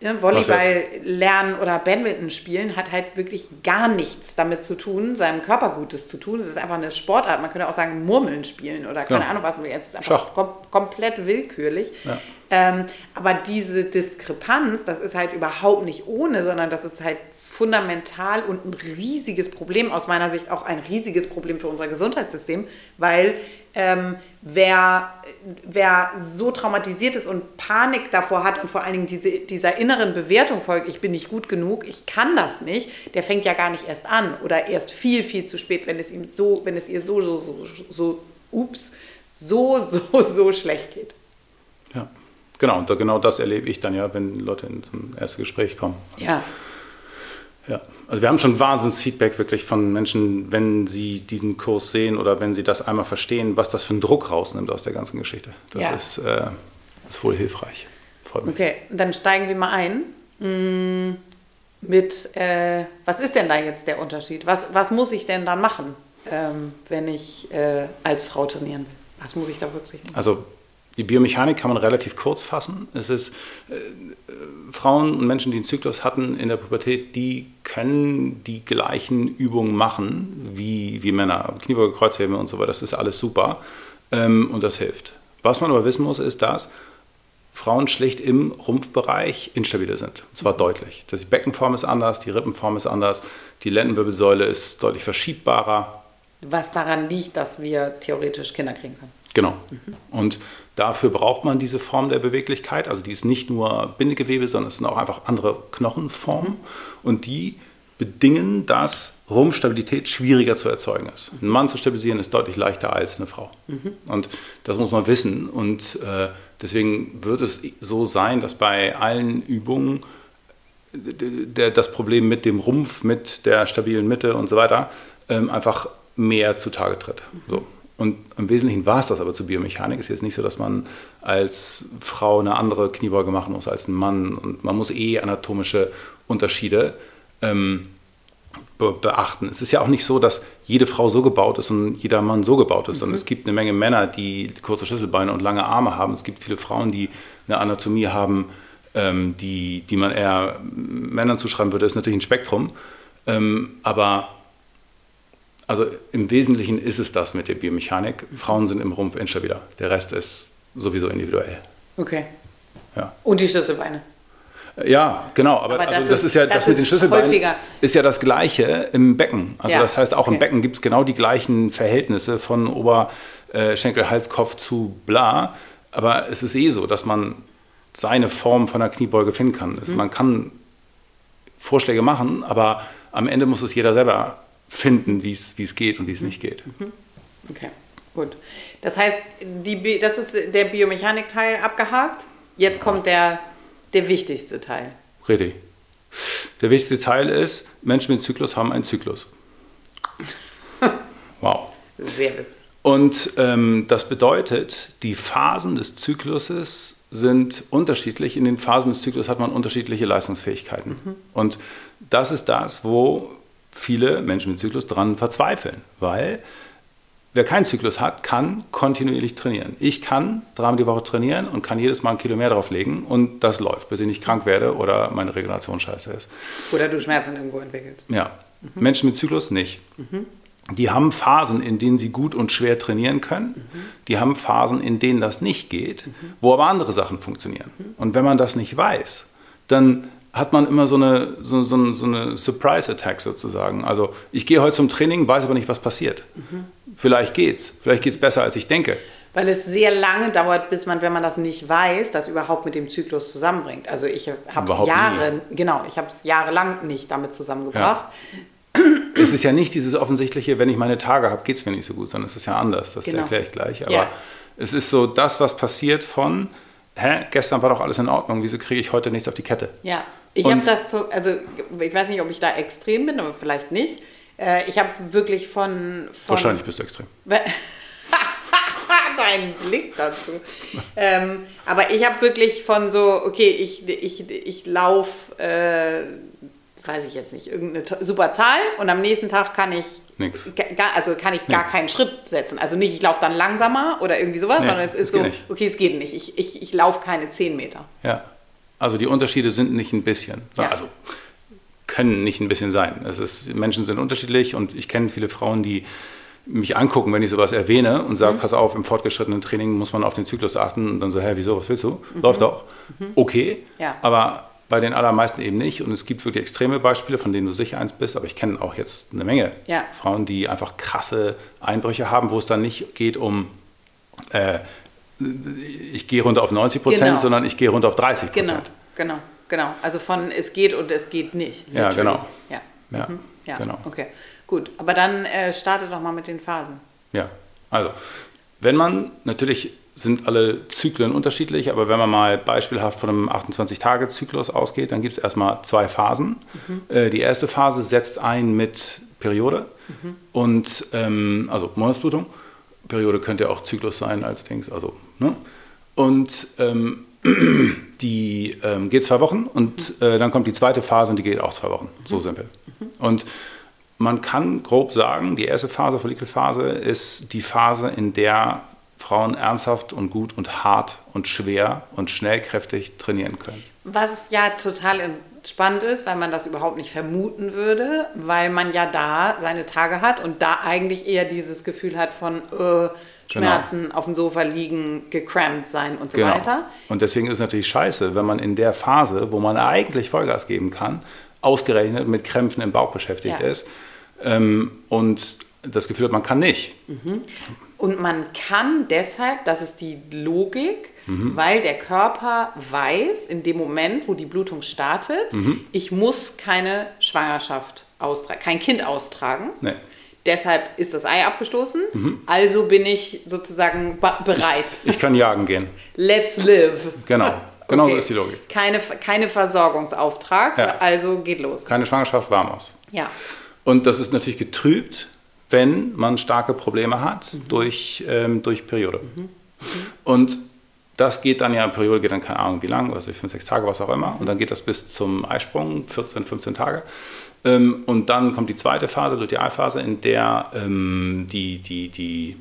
Volleyball lernen oder Badminton spielen hat halt wirklich gar nichts damit zu tun, seinem Körper Gutes zu tun. Es ist einfach eine Sportart. Man könnte auch sagen, Murmeln spielen oder keine ja. Ahnung was. Jetzt ist einfach kom komplett willkürlich. Ja. Ähm, aber diese Diskrepanz, das ist halt überhaupt nicht ohne, sondern das ist halt fundamental und ein riesiges Problem, aus meiner Sicht auch ein riesiges Problem für unser Gesundheitssystem, weil ähm, wer, wer so traumatisiert ist und Panik davor hat und vor allen Dingen diese, dieser inneren Bewertung folgt, ich bin nicht gut genug, ich kann das nicht, der fängt ja gar nicht erst an oder erst viel, viel zu spät, wenn es ihm so, wenn es ihr so, so, so, so, ups, so, so, so schlecht geht. Ja, genau, und genau das erlebe ich dann ja, wenn Leute in zum ersten Gespräch kommen. Ja. Ja, also wir haben schon Wahnsinnsfeedback wirklich von Menschen, wenn sie diesen Kurs sehen oder wenn sie das einmal verstehen, was das für einen Druck rausnimmt aus der ganzen Geschichte. Das ja. ist, äh, ist wohl hilfreich. Freut mich. Okay, dann steigen wir mal ein. Mm, mit, äh, was ist denn da jetzt der Unterschied? Was, was muss ich denn dann machen, ähm, wenn ich äh, als Frau trainieren will? Was muss ich da berücksichtigen? Also die Biomechanik kann man relativ kurz fassen. Es ist äh, Frauen und Menschen, die einen Zyklus hatten in der Pubertät, die können die gleichen Übungen machen wie, wie Männer. Kniebeuge, Kreuzheben und so weiter, das ist alles super ähm, und das hilft. Was man aber wissen muss, ist, dass Frauen schlicht im Rumpfbereich instabiler sind. Und zwar deutlich. Die Beckenform ist anders, die Rippenform ist anders, die Lendenwirbelsäule ist deutlich verschiebbarer. was daran liegt, dass wir theoretisch Kinder kriegen können. Genau. Mhm. Und dafür braucht man diese Form der Beweglichkeit. Also die ist nicht nur Bindegewebe, sondern es sind auch einfach andere Knochenformen. Mhm. Und die bedingen, dass Rumpfstabilität schwieriger zu erzeugen ist. Ein Mann zu stabilisieren ist deutlich leichter als eine Frau. Mhm. Und das muss man wissen. Und äh, deswegen wird es so sein, dass bei allen Übungen der, das Problem mit dem Rumpf, mit der stabilen Mitte und so weiter ähm, einfach mehr zutage tritt. So. Und im Wesentlichen war es das aber zur Biomechanik. Es ist jetzt nicht so, dass man als Frau eine andere Kniebeuge machen muss als ein Mann. Und man muss eh anatomische Unterschiede ähm, be beachten. Es ist ja auch nicht so, dass jede Frau so gebaut ist und jeder Mann so gebaut ist, mhm. sondern es gibt eine Menge Männer, die kurze Schlüsselbeine und lange Arme haben. Es gibt viele Frauen, die eine Anatomie haben, ähm, die, die man eher Männern zuschreiben würde. Das ist natürlich ein Spektrum. Ähm, aber also im Wesentlichen ist es das mit der Biomechanik. Frauen sind im Rumpf instabiler. Der Rest ist sowieso individuell. Okay. Ja. Und die Schlüsselbeine. Ja, genau, aber, aber das, also das, ist, ja das, das mit den Schlüsselbeinen häufiger. ist ja das gleiche im Becken. Also ja. das heißt auch okay. im Becken gibt es genau die gleichen Verhältnisse von Oberschenkel, Hals, Kopf zu bla. Aber es ist eh so, dass man seine Form von der Kniebeuge finden kann. Mhm. Man kann Vorschläge machen, aber am Ende muss es jeder selber finden, wie es geht und wie es mhm. nicht geht. Mhm. Okay, gut. Das heißt, die, das ist der Biomechanik-Teil abgehakt. Jetzt kommt der, der wichtigste Teil. Richtig. Der wichtigste Teil ist, Menschen mit Zyklus haben einen Zyklus. wow. Sehr witzig. Und ähm, das bedeutet, die Phasen des Zykluses sind unterschiedlich. In den Phasen des Zyklus hat man unterschiedliche Leistungsfähigkeiten. Mhm. Und das ist das, wo viele Menschen mit Zyklus dran verzweifeln, weil wer keinen Zyklus hat, kann kontinuierlich trainieren. Ich kann dreimal die Woche trainieren und kann jedes Mal ein Kilo mehr drauflegen und das läuft, bis ich nicht krank werde oder meine Regeneration scheiße ist. Oder du Schmerzen irgendwo entwickelst. Ja. Mhm. Menschen mit Zyklus nicht. Mhm. Die haben Phasen, in denen sie gut und schwer trainieren können. Mhm. Die haben Phasen, in denen das nicht geht, mhm. wo aber andere Sachen funktionieren. Mhm. Und wenn man das nicht weiß, dann hat man immer so eine, so, so, so eine Surprise-Attack sozusagen. Also ich gehe heute zum Training, weiß aber nicht, was passiert. Mhm. Vielleicht geht's. Vielleicht geht's besser, als ich denke. Weil es sehr lange dauert, bis man, wenn man das nicht weiß, das überhaupt mit dem Zyklus zusammenbringt. Also ich habe es Jahre, nie. genau, ich habe es jahrelang nicht damit zusammengebracht. Ja. es ist ja nicht dieses offensichtliche, wenn ich meine Tage habe, geht es mir nicht so gut, sondern es ist ja anders. Das genau. erkläre ich gleich. Aber ja. es ist so das, was passiert von, hä, gestern war doch alles in Ordnung, wieso kriege ich heute nichts auf die Kette? Ja, ich habe das zu, also ich weiß nicht, ob ich da extrem bin, aber vielleicht nicht. Äh, ich habe wirklich von, von. Wahrscheinlich bist du extrem. Dein Blick dazu. ähm, aber ich habe wirklich von so, okay, ich, ich, ich laufe, äh, weiß ich jetzt nicht, irgendeine super Zahl und am nächsten Tag kann ich Nix. also kann ich gar keinen Schritt setzen. Also nicht, ich laufe dann langsamer oder irgendwie sowas, nee, sondern es ist so, nicht. okay, es geht nicht. Ich, ich, ich laufe keine 10 Meter. Ja. Also die Unterschiede sind nicht ein bisschen. Ja. Also können nicht ein bisschen sein. Es ist, Menschen sind unterschiedlich und ich kenne viele Frauen, die mich angucken, wenn ich sowas erwähne und sage, mhm. pass auf, im fortgeschrittenen Training muss man auf den Zyklus achten und dann so, hä, wieso, was willst du? Mhm. Läuft doch. Mhm. Okay. Ja. Aber bei den allermeisten eben nicht. Und es gibt wirklich extreme Beispiele, von denen du sicher eins bist. Aber ich kenne auch jetzt eine Menge ja. Frauen, die einfach krasse Einbrüche haben, wo es dann nicht geht um äh, ich gehe runter auf 90 Prozent, genau. sondern ich gehe runter auf 30 Prozent. Genau, genau, genau. Also von es geht und es geht nicht. Ja, genau. Ja, ja, mhm. ja, genau. Okay, gut. Aber dann äh, starte doch mal mit den Phasen. Ja, also wenn man natürlich sind alle Zyklen unterschiedlich, aber wenn man mal beispielhaft von einem 28-Tage-Zyklus ausgeht, dann gibt es erstmal zwei Phasen. Mhm. Äh, die erste Phase setzt ein mit Periode mhm. und ähm, also Monatsblutung. Periode könnte ja auch Zyklus sein als Dings, also Ne? Und ähm, die ähm, geht zwei Wochen und äh, dann kommt die zweite Phase und die geht auch zwei Wochen. So simpel. Und man kann grob sagen, die erste Phase, Follikelphase, ist die Phase, in der Frauen ernsthaft und gut und hart und schwer und schnellkräftig trainieren können. Was ja total spannend ist, weil man das überhaupt nicht vermuten würde, weil man ja da seine Tage hat und da eigentlich eher dieses Gefühl hat von, äh. Schmerzen, genau. auf dem Sofa liegen, gecrampt sein und so genau. weiter. Und deswegen ist es natürlich scheiße, wenn man in der Phase, wo man eigentlich Vollgas geben kann, ausgerechnet mit Krämpfen im Bauch beschäftigt ja. ist. Ähm, und das Gefühl hat, man kann nicht. Mhm. Und man kann deshalb, das ist die Logik, mhm. weil der Körper weiß, in dem Moment, wo die Blutung startet, mhm. ich muss keine Schwangerschaft austragen, kein Kind austragen. Nee. Deshalb ist das Ei abgestoßen. Mhm. Also bin ich sozusagen bereit. Ich, ich, kann jagen gehen. Let's live. Genau. Genau okay. so ist die Logik. Keine, keine Versorgungsauftrag, ja. also geht los. Keine Schwangerschaft, warm aus. Ja. Und das ist natürlich getrübt, wenn man starke Probleme hat mhm. durch, ähm, durch Periode. Mhm. Mhm. Und das geht dann ja, Periode geht dann keine Ahnung wie lang, also fünf, sechs Tage, was auch immer. Und dann geht das bis zum Eisprung, 14, 15 Tage. Ähm, und dann kommt die zweite Phase, Lutealphase, in der ähm, die, die, die,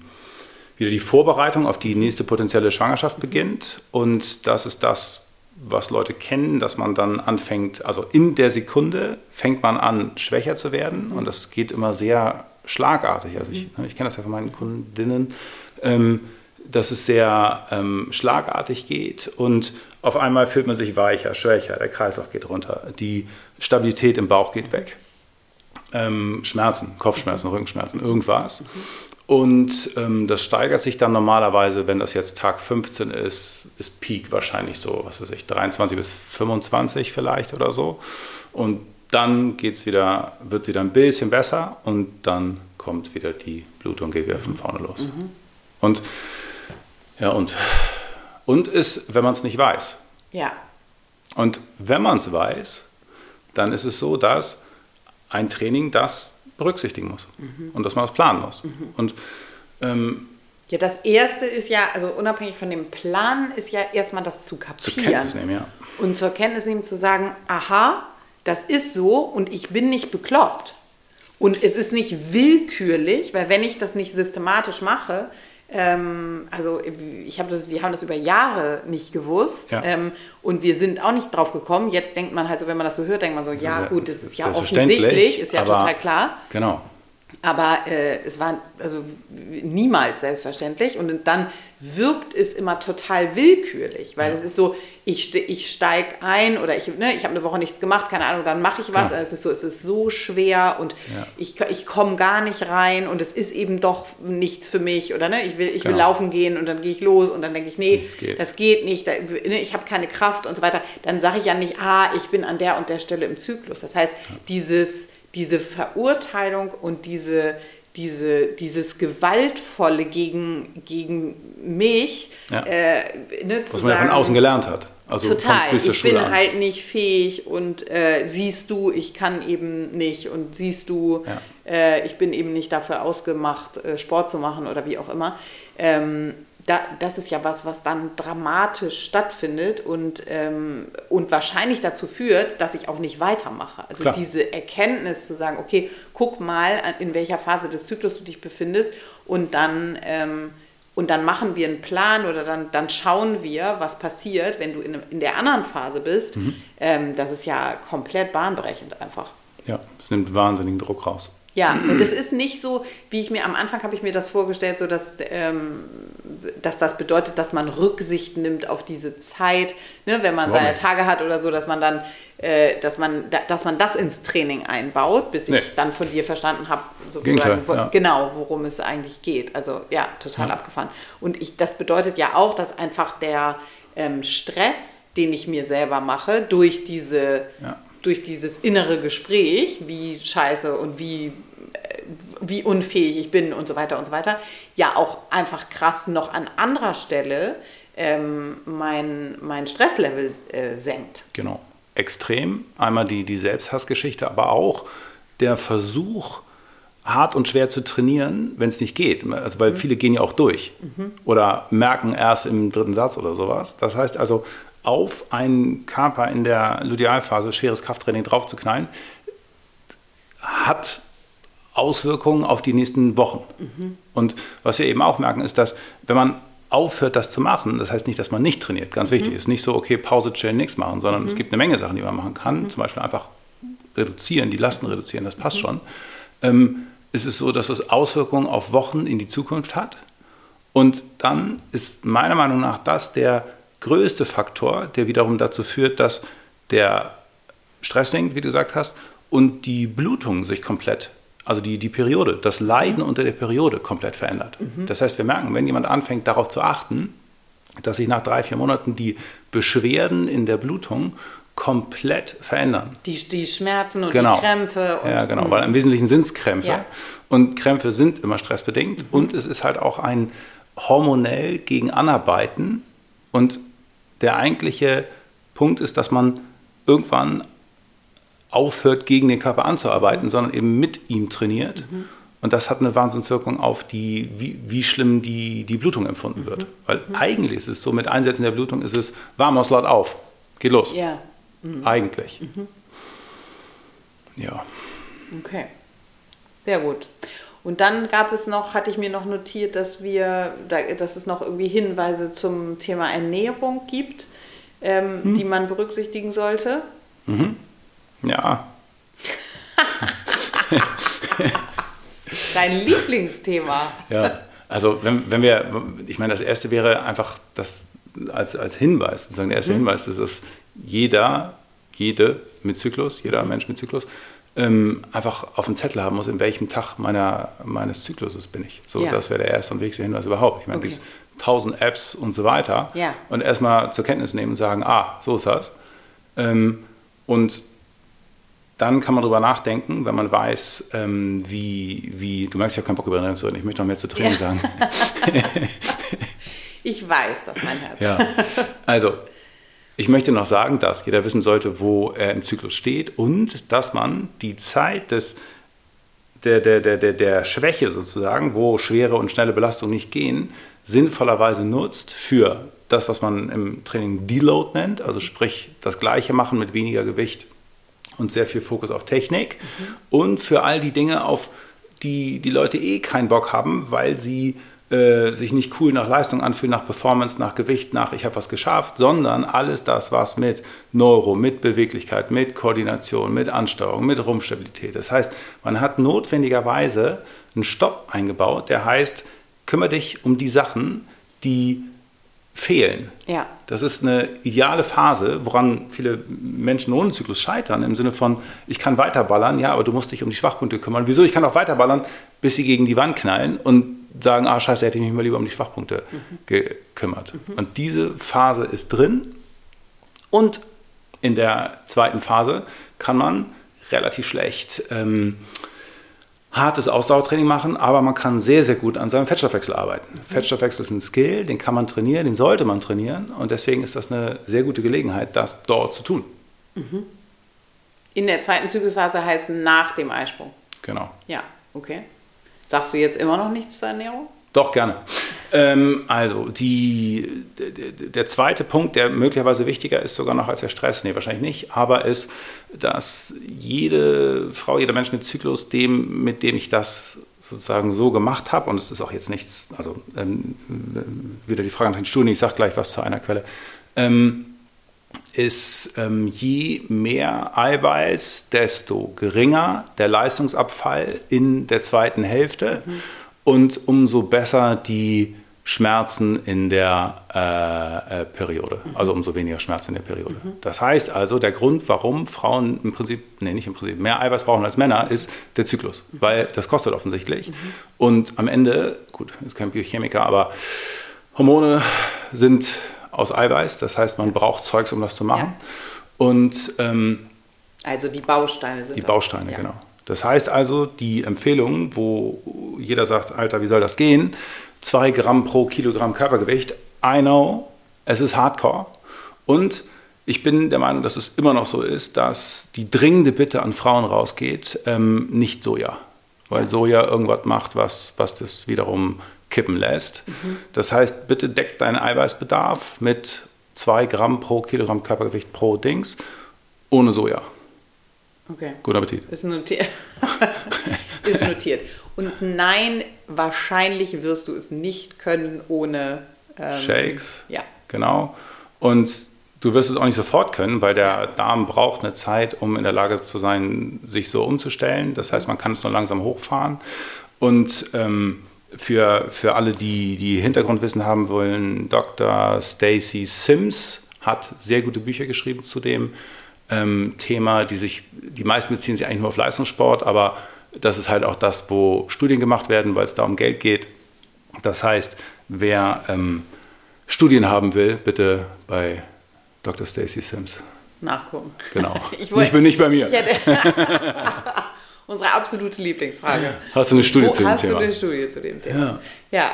wieder die Vorbereitung auf die nächste potenzielle Schwangerschaft beginnt. Und das ist das, was Leute kennen, dass man dann anfängt, also in der Sekunde fängt man an, schwächer zu werden. Und das geht immer sehr schlagartig. Also ich, ne, ich kenne das ja von meinen Kundinnen. Ähm, dass es sehr ähm, schlagartig geht und auf einmal fühlt man sich weicher, schwächer, der Kreislauf geht runter, die Stabilität im Bauch geht weg. Ähm, Schmerzen, Kopfschmerzen, Rückenschmerzen, irgendwas. Und ähm, das steigert sich dann normalerweise, wenn das jetzt Tag 15 ist, ist Peak wahrscheinlich so, was weiß ich, 23 bis 25 vielleicht oder so. Und dann geht's wieder, wird es wieder ein bisschen besser und dann kommt wieder die Blutung, geht wieder von vorne los. Mhm. Und ja, und, und ist, wenn man es nicht weiß. Ja. Und wenn man es weiß, dann ist es so, dass ein Training das berücksichtigen muss mhm. und dass man das planen muss. Mhm. Und ähm, ja, das erste ist ja, also unabhängig von dem Plan, ist ja erstmal das zu kapieren. Zur Kenntnis nehmen, ja. Und zur Kenntnis nehmen zu sagen, aha, das ist so und ich bin nicht bekloppt. Und es ist nicht willkürlich, weil wenn ich das nicht systematisch mache, ähm, also ich hab das, wir haben das über Jahre nicht gewusst ja. ähm, und wir sind auch nicht drauf gekommen. Jetzt denkt man halt so, wenn man das so hört, denkt man so, ja gut, das ist ja offensichtlich, ist ja total klar. Genau. Aber äh, es war also niemals selbstverständlich und dann wirkt es immer total willkürlich, weil ja. es ist so, ich, ich steige ein oder ich, ne, ich habe eine Woche nichts gemacht, keine Ahnung, dann mache ich was. Ja. Es ist so, es ist so schwer und ja. ich, ich komme gar nicht rein und es ist eben doch nichts für mich oder ne, ich will, ich will genau. laufen gehen und dann gehe ich los und dann denke ich, nee, geht. das geht nicht, da, ne, ich habe keine Kraft und so weiter. Dann sage ich ja nicht, ah, ich bin an der und der Stelle im Zyklus. Das heißt, dieses diese Verurteilung und diese, diese, dieses Gewaltvolle gegen, gegen mich, ja. äh, ne, was man ja von außen gelernt hat. Also total. ich bin an. halt nicht fähig und äh, siehst du, ich kann eben nicht und siehst du, ja. äh, ich bin eben nicht dafür ausgemacht, äh, Sport zu machen oder wie auch immer. Ähm, da, das ist ja was, was dann dramatisch stattfindet und, ähm, und wahrscheinlich dazu führt, dass ich auch nicht weitermache. Also Klar. diese Erkenntnis zu sagen, okay, guck mal, in welcher Phase des Zyklus du dich befindest und dann, ähm, und dann machen wir einen Plan oder dann, dann schauen wir, was passiert, wenn du in, in der anderen Phase bist. Mhm. Ähm, das ist ja komplett bahnbrechend einfach. Ja, es nimmt wahnsinnigen Druck raus. Ja, und es ist nicht so, wie ich mir am Anfang habe ich mir das vorgestellt, so dass, ähm, dass das bedeutet, dass man Rücksicht nimmt auf diese Zeit, ne, wenn man seine Tage hat oder so, dass man dann, äh, dass man, dass man das ins Training einbaut, bis nee. ich dann von dir verstanden habe, sozusagen, wo, ja. genau, worum es eigentlich geht. Also ja, total ja. abgefahren. Und ich, das bedeutet ja auch, dass einfach der ähm, Stress, den ich mir selber mache, durch diese ja durch dieses innere Gespräch, wie scheiße und wie, äh, wie unfähig ich bin und so weiter und so weiter, ja auch einfach krass noch an anderer Stelle ähm, mein, mein Stresslevel äh, senkt. Genau, extrem. Einmal die, die Selbsthassgeschichte, aber auch der Versuch, hart und schwer zu trainieren, wenn es nicht geht. Also, weil mhm. viele gehen ja auch durch mhm. oder merken erst im dritten Satz oder sowas. Das heißt also, auf einen Körper in der Ludialphase schweres Krafttraining draufzuknallen, hat Auswirkungen auf die nächsten Wochen. Mhm. Und was wir eben auch merken, ist, dass wenn man aufhört, das zu machen, das heißt nicht, dass man nicht trainiert, ganz mhm. wichtig, ist nicht so, okay, Pause, chillen, nichts machen, sondern mhm. es gibt eine Menge Sachen, die man machen kann, mhm. zum Beispiel einfach reduzieren, die Lasten reduzieren, das passt mhm. schon. Ähm, ist es so, dass es Auswirkungen auf Wochen in die Zukunft hat. Und dann ist meiner Meinung nach das der größte Faktor, der wiederum dazu führt, dass der Stress sinkt, wie du gesagt hast, und die Blutung sich komplett also die, die Periode, das Leiden unter der Periode komplett verändert. Mhm. Das heißt, wir merken, wenn jemand anfängt darauf zu achten, dass sich nach drei, vier Monaten die Beschwerden in der Blutung komplett verändern. Die, die Schmerzen und genau. die Krämpfe. Und, ja, genau, weil im Wesentlichen sind es Krämpfe. Ja. Und Krämpfe sind immer stressbedingt. Mhm. Und es ist halt auch ein hormonell gegen Anarbeiten. Und der eigentliche Punkt ist, dass man irgendwann aufhört, gegen den Körper anzuarbeiten, mhm. sondern eben mit ihm trainiert. Mhm. Und das hat eine Wahnsinnswirkung auf die, wie, wie schlimm die, die Blutung empfunden wird. Mhm. Weil mhm. eigentlich ist es so, mit Einsetzen der Blutung ist es warm aus, laut auf. Geht los. Ja. Mhm. Eigentlich. Mhm. Ja. Okay. Sehr gut. Und dann gab es noch, hatte ich mir noch notiert, dass wir, dass es noch irgendwie Hinweise zum Thema Ernährung gibt, ähm, hm. die man berücksichtigen sollte. Mhm. Ja. Dein Lieblingsthema. Ja, also wenn, wenn wir, ich meine, das erste wäre einfach das als, als Hinweis, sozusagen der erste mhm. Hinweis ist, dass jeder, jede mit Zyklus, jeder. Mensch mit Zyklus, ähm, einfach auf dem Zettel haben muss, in welchem Tag meiner, meines Zykluses bin ich. So, ja. das wäre der erste und wichtigste Hinweis überhaupt. Ich meine, okay. es gibt tausend Apps und so weiter. Ja. Und erstmal zur Kenntnis nehmen und sagen, ah, so ist das. Ähm, und dann kann man darüber nachdenken, wenn man weiß, ähm, wie, wie, du merkst, ich habe keinen Bock über Ernährung zu reden, ich möchte noch mehr zu Training ja. sagen. ich weiß das, mein Herz. Ja. Also, ich möchte noch sagen, dass jeder wissen sollte, wo er im Zyklus steht und dass man die Zeit des, der, der, der, der, der Schwäche sozusagen, wo schwere und schnelle Belastungen nicht gehen, sinnvollerweise nutzt für das, was man im Training Deload nennt, also sprich das Gleiche machen mit weniger Gewicht und sehr viel Fokus auf Technik mhm. und für all die Dinge, auf die die Leute eh keinen Bock haben, weil sie äh, sich nicht cool nach Leistung anfühlen, nach Performance, nach Gewicht, nach ich habe was geschafft, sondern alles das, was mit Neuro, mit Beweglichkeit, mit Koordination, mit Ansteuerung, mit Rumpfstabilität. Das heißt, man hat notwendigerweise einen Stopp eingebaut, der heißt, kümmere dich um die Sachen, die fehlen. Ja. Das ist eine ideale Phase, woran viele Menschen ohne Zyklus scheitern, im Sinne von, ich kann weiterballern, ja, aber du musst dich um die Schwachpunkte kümmern. Wieso? Ich kann auch weiterballern, bis sie gegen die Wand knallen und sagen, ah scheiße, hätte ich mich mal lieber um die Schwachpunkte mhm. gekümmert. Mhm. Und diese Phase ist drin und in der zweiten Phase kann man relativ schlecht ähm, hartes Ausdauertraining machen, aber man kann sehr, sehr gut an seinem Fettstoffwechsel arbeiten. Mhm. Fettstoffwechsel ist ein Skill, den kann man trainieren, den sollte man trainieren und deswegen ist das eine sehr gute Gelegenheit, das dort zu tun. In der zweiten Zyklusphase heißt nach dem Eisprung. Genau. Ja, okay. Sagst du jetzt immer noch nichts zur Ernährung? Doch, gerne. Ähm, also, die, der zweite Punkt, der möglicherweise wichtiger ist sogar noch als der Stress, nee, wahrscheinlich nicht, aber ist, dass jede Frau, jeder Mensch mit Zyklus, dem, mit dem ich das sozusagen so gemacht habe, und es ist auch jetzt nichts, also ähm, wieder die Frage nach den Studien, ich sage gleich was zu einer Quelle, ähm, ist, ähm, je mehr Eiweiß, desto geringer der Leistungsabfall in der zweiten Hälfte. Mhm und umso besser die Schmerzen in der äh, äh, Periode, mhm. also umso weniger Schmerzen in der Periode. Mhm. Das heißt also, der Grund, warum Frauen im Prinzip, nee, nicht im Prinzip, mehr Eiweiß brauchen als Männer, ist der Zyklus, mhm. weil das kostet offensichtlich. Mhm. Und am Ende, gut, ist kein Biochemiker, aber Hormone sind aus Eiweiß, das heißt, man braucht Zeugs, um das zu machen. Ja. Und ähm, also die Bausteine sind die Bausteine, ja. genau. Das heißt also, die Empfehlung, wo jeder sagt, Alter, wie soll das gehen? Zwei Gramm pro Kilogramm Körpergewicht. I know, es ist Hardcore. Und ich bin der Meinung, dass es immer noch so ist, dass die dringende Bitte an Frauen rausgeht, ähm, nicht Soja. Weil Soja irgendwas macht, was, was das wiederum kippen lässt. Mhm. Das heißt, bitte deck deinen Eiweißbedarf mit zwei Gramm pro Kilogramm Körpergewicht pro Dings ohne Soja. Okay. Guten Appetit. Ist notiert. ist notiert. Und nein, wahrscheinlich wirst du es nicht können ohne ähm, Shakes. Ja. Genau. Und du wirst es auch nicht sofort können, weil der Darm braucht eine Zeit, um in der Lage zu sein, sich so umzustellen. Das heißt, man kann es nur langsam hochfahren. Und ähm, für, für alle, die, die Hintergrundwissen haben wollen, Dr. Stacy Sims hat sehr gute Bücher geschrieben zu dem ähm, Thema, die sich, die meisten beziehen sich eigentlich nur auf Leistungssport, aber Das ist halt auch das, wo Studien gemacht werden, weil es da um Geld geht. Das heißt, wer ähm, Studien haben will, bitte bei Dr. Stacy Sims nachgucken. Genau. Ich, wollte, ich bin nicht bei mir. unsere absolute Lieblingsfrage. Hast du eine Studie Wo zu dem hast Thema? Hast du eine Studie zu dem Thema? Ja. Ja,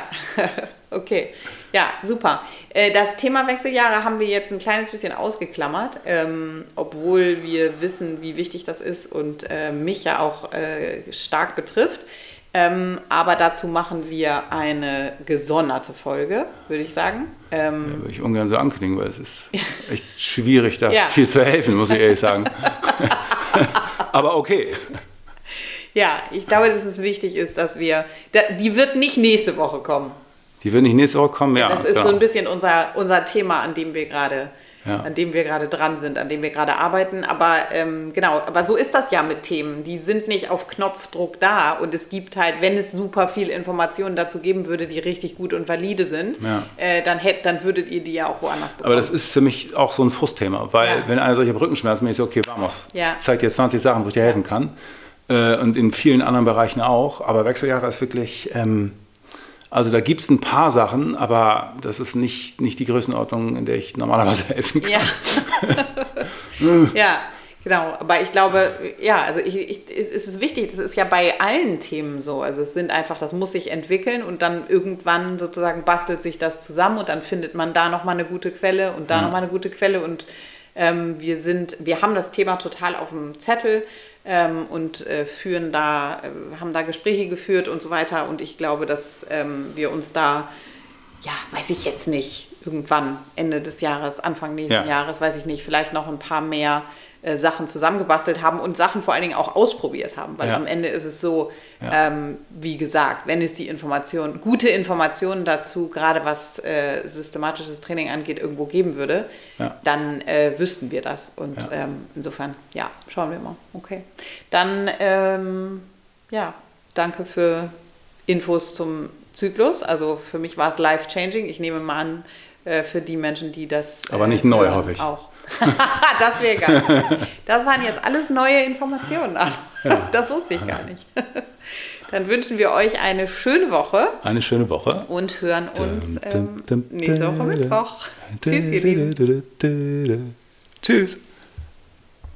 okay. Ja, super. Äh, das Thema Wechseljahre haben wir jetzt ein kleines bisschen ausgeklammert, ähm, obwohl wir wissen, wie wichtig das ist und äh, mich ja auch äh, stark betrifft. Ähm, aber dazu machen wir eine gesonderte Folge, würde ich sagen. Ähm, ja, würde ich ungern so ankündigen, weil es ist echt schwierig, da ja. viel zu helfen, muss ich ehrlich sagen. aber okay. Ja, ich glaube, dass es wichtig ist, dass wir. Die wird nicht nächste Woche kommen. Die wird nicht nächste Woche kommen, ja. Das ist genau. so ein bisschen unser, unser Thema, an dem wir gerade ja. an dem wir gerade dran sind, an dem wir gerade arbeiten. Aber ähm, genau, aber so ist das ja mit Themen. Die sind nicht auf Knopfdruck da und es gibt halt, wenn es super viel Informationen dazu geben würde, die richtig gut und valide sind, ja. äh, dann, hätt, dann würdet ihr die ja auch woanders bekommen. Aber das ist für mich auch so ein Frustthema, weil ja. wenn einer solche Rückenschmerzen mir ist, okay, vamos, ja. ich zeige dir 20 Sachen, wo ich dir helfen kann. Äh, und in vielen anderen Bereichen auch. Aber Wechseljahre ist wirklich. Ähm, also da gibt es ein paar Sachen, aber das ist nicht, nicht die Größenordnung, in der ich normalerweise helfen kann. Ja, ja genau. Aber ich glaube, ja, also ich, ich, es ist wichtig, das ist ja bei allen Themen so. Also es sind einfach, das muss sich entwickeln und dann irgendwann sozusagen bastelt sich das zusammen und dann findet man da nochmal eine gute Quelle und da ja. nochmal eine gute Quelle und ähm, wir sind, wir haben das Thema total auf dem Zettel ähm, und äh, führen da, äh, haben da Gespräche geführt und so weiter. Und ich glaube, dass ähm, wir uns da, ja, weiß ich jetzt nicht, irgendwann Ende des Jahres, Anfang nächsten ja. Jahres, weiß ich nicht, vielleicht noch ein paar mehr äh, Sachen zusammengebastelt haben und Sachen vor allen Dingen auch ausprobiert haben. Weil ja. am Ende ist es so, ja. ähm, wie gesagt, wenn es die Information, gute Informationen dazu, gerade was äh, systematisches Training angeht, irgendwo geben würde, ja. dann äh, wüssten wir das. Und ähm, insofern, ja, schauen wir mal. Okay. Dann, ähm, ja, danke für Infos zum Zyklus. Also für mich war es life-changing. Ich nehme mal an, äh, für die Menschen, die das. Aber nicht neu, hoffe ich. Auch. das wäre geil. Das waren jetzt alles neue Informationen. Ja. Das wusste ich gar nicht. Dann wünschen wir euch eine schöne Woche. Eine schöne Woche. Und hören uns ähm, nächste Woche Mittwoch. Tschüss, ihr Lieben. Tschüss.